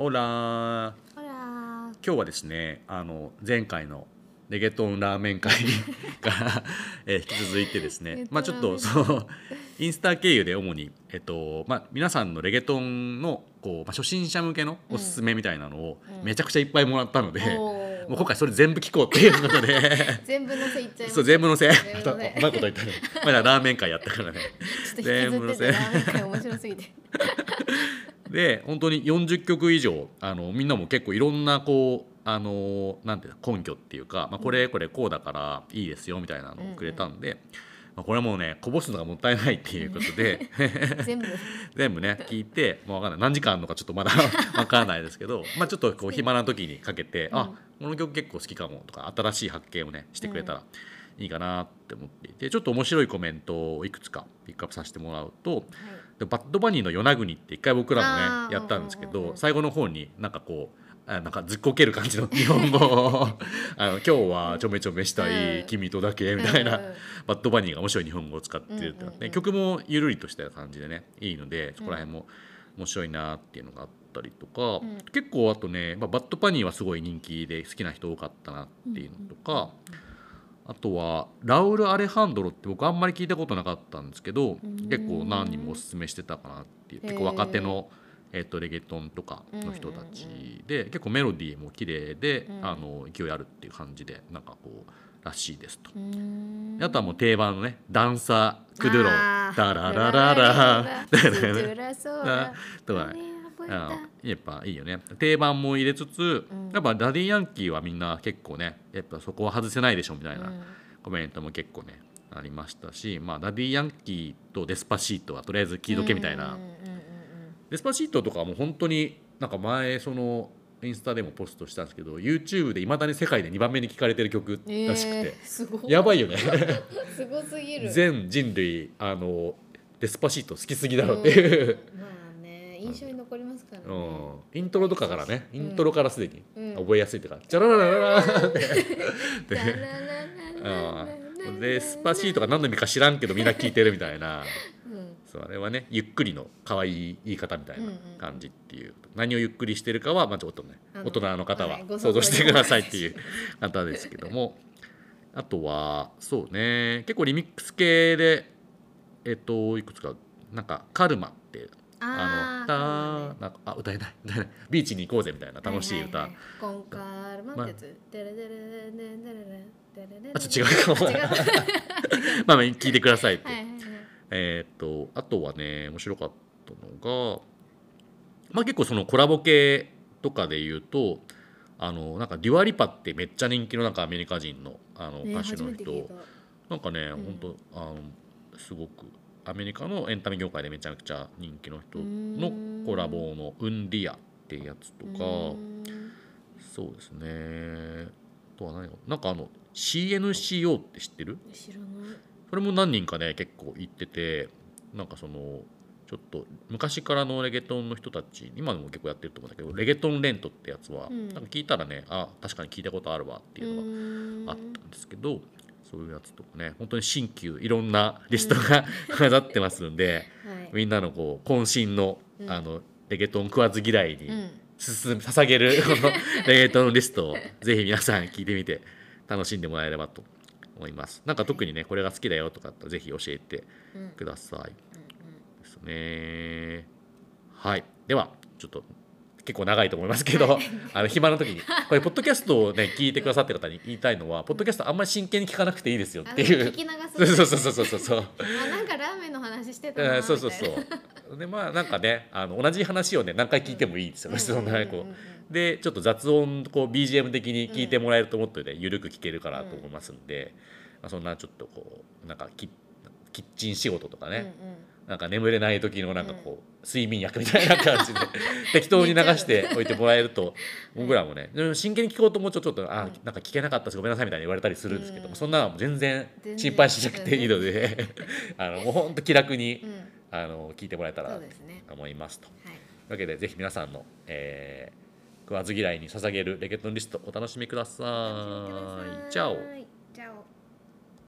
オラほら今日はですねあの前回のレゲトンラーメン会 から、えー引き続いてですねまあちょっとそうインスタ経由で主に、えっとまあ、皆さんのレゲトンのこう、まあ、初心者向けのおすすめみたいなのをうん。めちゃくちゃいっぱいもらったので、おー。もう今回それ全部聞こうっていうことで。全部のせいっちゃいます。そう全部のせい。全部のせい。うまいこと言ったね。まだラーメン会やったからね。ちょっと引きずっててラーメン会面白すぎてで本当に40曲以上あのみんなも結構いろんなこうあのなんていうの根拠っていうか、まあ、これこれこうだからいいですよみたいなのをくれたんで、まあ、これはもうねこぼすのがもったいないっていうことで 全部全部ね聞いてもう分かんない。何時間あるのかちょっとまだ 分からないですけど、まあ、ちょっとこう暇な時にかけて、あこの曲結構好きかもとか新しい発見をねしてくれたらいいかなって思っていてちょっと面白いコメントをいくつかピックアップさせてもらうと。でバッドバニーの与那国って一回僕らもねやったんですけうんうんうんうん。ど最後の方になんかこうあなんかずっこける感じの日本語を あの今日はちょめちょめしたい、うん。君とだけみたいな、うんうんバッドバニーが面白い日本語を使ってるってなって、うんうんうん曲もゆるりとした感じでねいいのでそこら辺も面白いなっていうのがあったりとか、うん。結構あとね、まあ、バッドバニーはすごい人気で好きな人多かったなっていうのとか、あとはラウル・アレハンドロって僕あんまり聞いたことなかったんですけどん。結構何人もおすすめしてたかなっていう。結構若手の、えっとレゲトンとかの人たちで結構メロディーも綺麗で、うん。あの勢いあるっていう感じでなんかこうらしいですと。あとはもう定番のね Danza Kuduro あー。ダララララ。ストゥラソー。ラ とかねねあのやっぱいいよね。定番も入れつつ、うん。やっぱダディヤンキーはみんな結構ねやっぱそこは外せないでしょみたいなうん。コメントも結構ねありましたし、まあ、ダディヤンキーと Despacito はとりあえず聞いとけみたいな、デスパシートとかはもう本当になんか前そのインスタでもポストしたんですけど YouTube でいまだに世界で2番目に聴かれてる曲らしくて、えーすごい。やばいよね。すごすぎる。全人類あのデスパシート好きすぎだろうっていう、うん。まあね印象に残りますからうねん、イントロとかからね。イントロからすでにうん。覚えやすいっていうか「ジャラララララ」って。ダララララララうんデスパシートが何の意味か知らんけどみんな聞いてるみたいなうんそうあれはねゆっくりの可愛い言い方みたいな感じっていう、何をゆっくりしてるかは、まあ、ちょっとね大人の方は想像してくださいっていう方ですけどもあとはそうね結構リミックス系でえっといくつかなんか「Calma」ってあのたなんかあ歌えない歌えない。ビーチに行こうぜみたいな楽しい歌、ははは Con Calma ってやつ。デレデレデレデレデレデレデレあちょっと違うかもまあまあ聞いてくださいって、はいはいはいえーっとあとはね面白かったのが、まあ、結構そのコラボ系とかで言うとあのなんかデュアリパってめっちゃ人気のなんかアメリカ人のあのね歌手の人、なんかね、ん本当あのすごくアメリカのエンタメ業界でめちゃくちゃ人気の人のん。コラボの「ウンディア」ってやつとかそうですね。あとは何かなんかあの CNCO って知ってる？知らない。それも何人かね結構言っててなんかそのちょっと昔からのレゲトンの人たち今でも結構やってると思うんだけどレゲトンレントってやつは、うん。なんか聞いたらねあ確かに聞いたことあるわっていうのがあったんですけど、そういうやつとかね。本当に新旧いろんなリストが混ざってますんで、はい。みんなのこう渾身の,、うん。あのレゲトン食わず嫌いにうん。捧げるこのレゲトンリストをぜひ皆さん聞いてみて楽しんでもらえればと思います。なんか特にねこれが好きだよとかあったらぜひ教えてうん。うん。くださいですね。はい。ではちょっと結構長いと思いますけど、あの暇な時に。これポッドキャストをね聞いてくださってる方に言いたいのはポッドキャストあんまり真剣に聞かなくていいですよっていう。あ聞き流そうすそうそうそうそうそう。あなんかラーメンの話してたえなーそうそうそう。でまあなんかねあの同じ話をね何回聞いてもいいですよね、そんなねこうんうん。うんうんう。でちょっと雑音こう BGM 的に聞いてもらえると思ってね、ゆるく聞けるかなと思いますんで、まあ、そんなちょっとこうなんかキキッチン仕事とかね、うんうんなんか眠れない時のなんかこう、睡眠薬みたいな感じで 適当に流しておいてもらえると僕らもね真剣に聞こうと思うとちょっとあ、うん。なんか聞けなかったですごめんなさいみたいに言われたりするんですけども、うん。そんなのも全然心配しなくていいので。あのもうほんと気楽に、うん。あの聞いてもらえたそらと思いますと。はい。というわけでぜひ皆さんの、えー食わず嫌いに捧げるレゲトンリストお楽しみください。チャオ。い